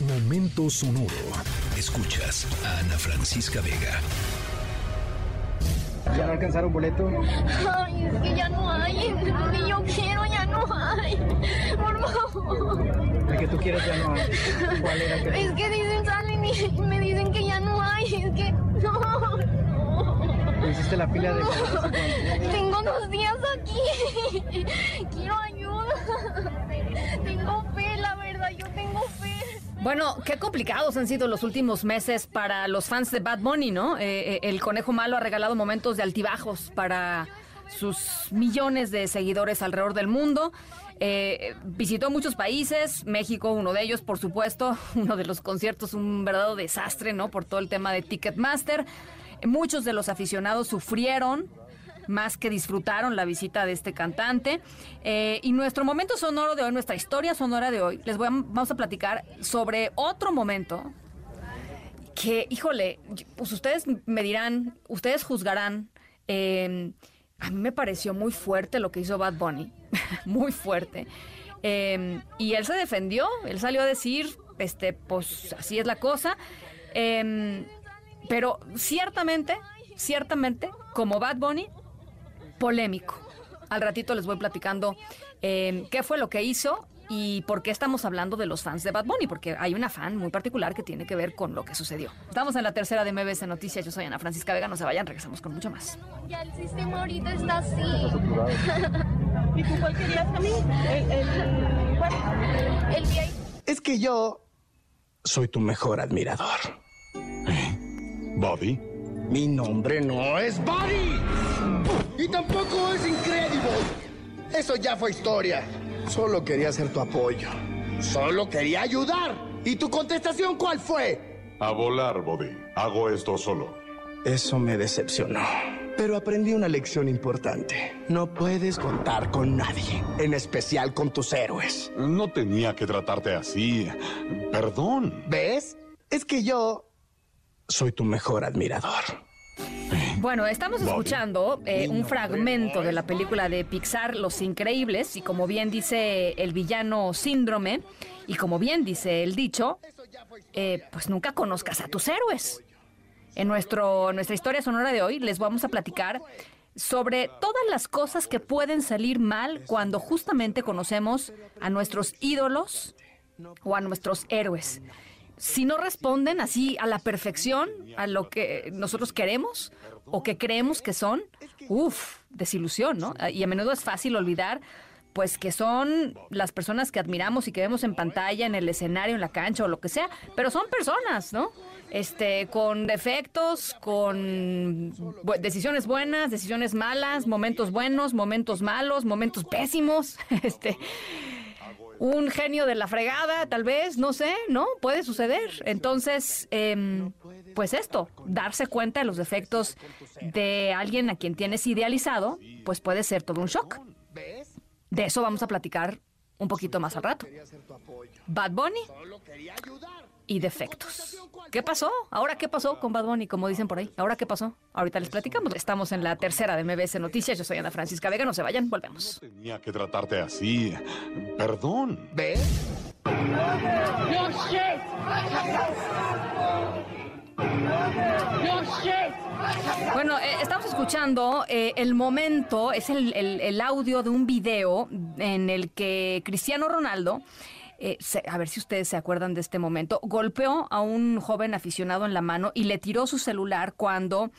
Momento sonoro. Escuchas a Ana Francisca Vega. ¿Ya no alcanzaron boleto? Ay, es que ya no hay. El que yo quiero ya no hay. Por favor. El que tú quieres ya no hay. ¿Cuál era que Es que dicen, salen y me dicen que ya no hay. Es que no. tú hiciste la fila de... Tengo dos días aquí. Quiero ayuda. Tengo fe, la verdad, yo tengo fe. Bueno, qué complicados han sido los últimos meses para los fans de Bad Bunny, ¿no? Eh, eh, el conejo malo ha regalado momentos de altibajos para sus millones de seguidores alrededor del mundo. Eh, visitó muchos países, México uno de ellos, por supuesto, uno de los conciertos, un verdadero desastre, ¿no? Por todo el tema de Ticketmaster. Muchos de los aficionados sufrieron más que disfrutaron la visita de este cantante. Eh, y nuestro momento sonoro de hoy, nuestra historia sonora de hoy, les voy a, vamos a platicar sobre otro momento que, híjole, pues ustedes me dirán, ustedes juzgarán. eh, a mí me pareció muy fuerte lo que hizo Bad Bunny, muy fuerte. Eh, y él se defendió, él salió a decir, este, pues así es la cosa. Eh, pero ciertamente, ciertamente, como Bad Bunny, polémico. Al ratito les voy platicando eh, qué fue lo que hizo y por qué estamos hablando de los fans de Bad Bunny, porque hay una fan muy particular que tiene que ver con lo que sucedió. Estamos en la tercera de MBS Noticias, yo soy Ana Francisca Vega, no se vayan, regresamos con mucho más. Ya el sistema ahorita está así. ¿Y tú cuál querías a mí? El, el, ¿cuál? El VIP. Es que yo soy tu mejor admirador. Bobby. Mi nombre no es Buddy. Y tampoco es Incredible. Eso ya fue historia. Solo quería ser tu apoyo. Solo quería ayudar. ¿Y tu contestación cuál fue? A volar, Bobby. Hago esto solo. Eso me decepcionó. Pero aprendí una lección importante. No puedes contar con nadie, en especial con tus héroes. No tenía que tratarte así. Perdón. ¿Ves? Es que yo soy tu mejor admirador. Bueno, estamos escuchando eh, un fragmento de la película de Pixar, Los Increíbles, y como bien dice el villano Síndrome, y como bien dice el dicho, eh, pues nunca conozcas a tus héroes. En nuestro, nuestra historia sonora de hoy les vamos a platicar sobre todas las cosas que pueden salir mal cuando justamente conocemos a nuestros ídolos o a nuestros héroes. Si no responden así a la perfección, a lo que nosotros queremos o que creemos que son, uff, desilusión, ¿no? Y a menudo es fácil olvidar pues que son las personas que admiramos y que vemos en pantalla, en el escenario, en la cancha o lo que sea, pero son personas, ¿no? Este, con defectos, con bu- decisiones buenas, decisiones malas, momentos buenos, momentos malos, momentos pésimos, este, un genio de la fregada, tal vez, no sé, ¿no? Puede suceder. Entonces, em, pues esto, darse cuenta de los defectos de alguien a quien tienes idealizado, pues puede ser todo un shock. De eso vamos a platicar un poquito más al rato. Bad Bunny y defectos. ¿Qué pasó? ¿Ahora qué pasó con Bad Bunny? Como dicen por ahí. ¿Ahora qué pasó? Ahorita les platicamos. Estamos en la tercera de MBS Noticias. Yo soy Ana Francisca Vega. No se vayan, volvemos. Tenía que tratarte así. Perdón. ¿Ves? Bueno, eh, estamos escuchando eh, el momento, es el, el- el audio de un video en el que Cristiano Ronaldo, eh, se- a ver si ustedes se acuerdan de este momento, golpeó a un joven aficionado en la mano y le tiró su celular cuando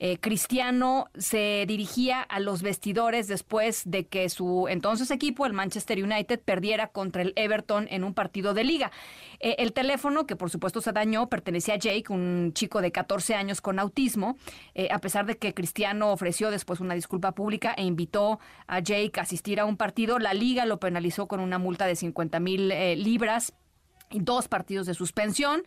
eh, Cristiano se dirigía a los vestidores después de que su entonces equipo, el Manchester United, perdiera contra el Everton en un partido de liga. Eh, el teléfono, que por supuesto se dañó, pertenecía a Jake, un chico de 14 años con autismo, eh, a pesar de que Cristiano ofreció después una disculpa pública e invitó a Jake a asistir a un partido, la liga lo penalizó con una multa de 50 mil libras y dos partidos de suspensión.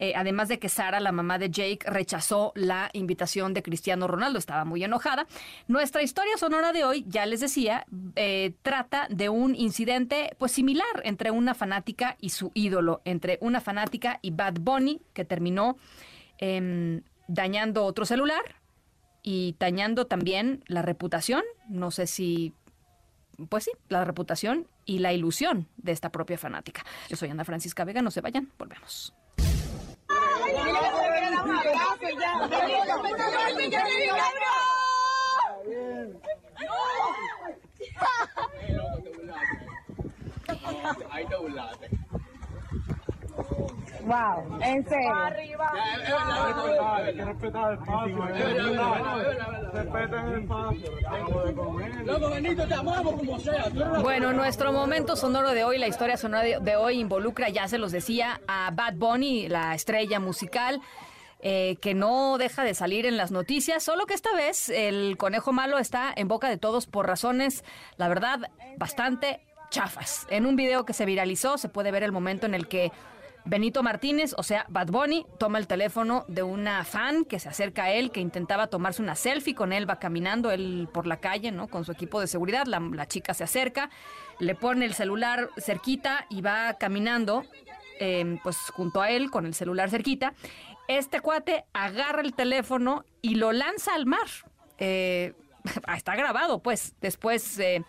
Eh, además de que Sara, la mamá de Jake, rechazó la invitación de Cristiano Ronaldo, estaba muy enojada. Nuestra historia sonora de hoy, ya les decía, eh, trata de un incidente pues similar entre una fanática y su ídolo, entre una fanática y Bad Bunny, que terminó em, dañando otro celular y dañando también la reputación. No sé si pues sí, la reputación y la ilusión de esta propia fanática. Yo soy Ana Francisca Vega, no se vayan, volvemos. Ahí te burlaste. Wow, en serio. Bueno, nuestro momento sonoro de hoy, la historia sonora de, de hoy involucra, ya se los decía, a Bad Bunny, la estrella musical. eh, que no deja de salir en las noticias, solo que esta vez el conejo malo está en boca de todos por razones, la verdad, bastante chafas. En un video que se viralizó se puede ver el momento en el que Benito Martínez, o sea, Bad Bunny, toma el teléfono de una fan que se acerca a él, que intentaba tomarse una selfie con él, va caminando él por la calle, ¿no? Con su equipo de seguridad, la, chica se acerca, le pone el celular cerquita y va caminando, eh, pues junto a él, con el celular cerquita. Este cuate agarra el teléfono y lo lanza al mar. Eh, está grabado, pues. Después... eh,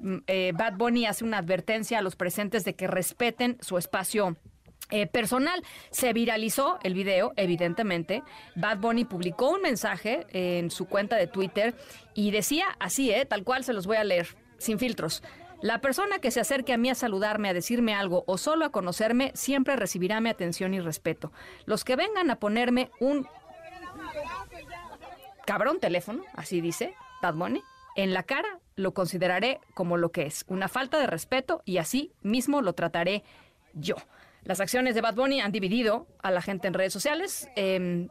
mm, eh, Bad Bunny hace una advertencia a los presentes de que respeten su espacio eh, personal. Se viralizó el video, evidentemente. Bad Bunny publicó un mensaje en su cuenta de Twitter y decía así, eh, tal cual se los voy a leer, sin filtros. La persona que se acerque a mí a saludarme, a decirme algo o solo a conocerme, siempre recibirá mi atención y respeto. Los que vengan a ponerme un cabrón teléfono, así dice Bad Bunny, en la cara lo consideraré como lo que es, una falta de respeto y así mismo lo trataré yo. Las acciones de Bad Bunny han dividido a la gente en redes sociales. Eh,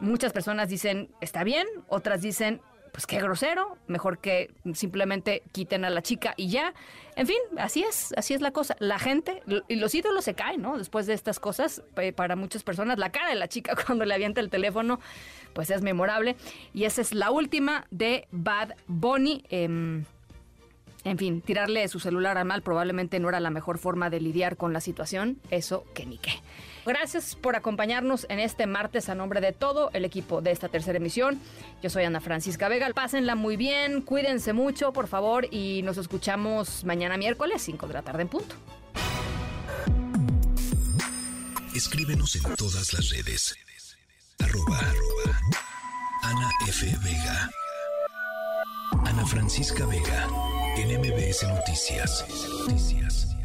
muchas personas dicen, está bien, otras dicen, pues qué grosero, mejor que simplemente quiten a la chica y ya. En fin, así es, así es la cosa. La gente, y los ídolos se caen, ¿no? Después de estas cosas, para muchas personas, la cara de la chica cuando le avienta el teléfono, pues es memorable. Y esa es la última de Bad Bunny. Em, en fin, tirarle su celular al mal probablemente no era la mejor forma de lidiar con la situación, eso que ni qué. Gracias por acompañarnos en este martes a nombre de todo el equipo de esta tercera emisión. Yo soy Ana Francisca Vega. Pásenla muy bien, cuídense mucho, por favor, y nos escuchamos mañana miércoles, 5 de la tarde en punto. Escríbenos en todas las redes. Arroba, Ana F. Vega. Ana Francisca Vega. En MBS Noticias. Noticias.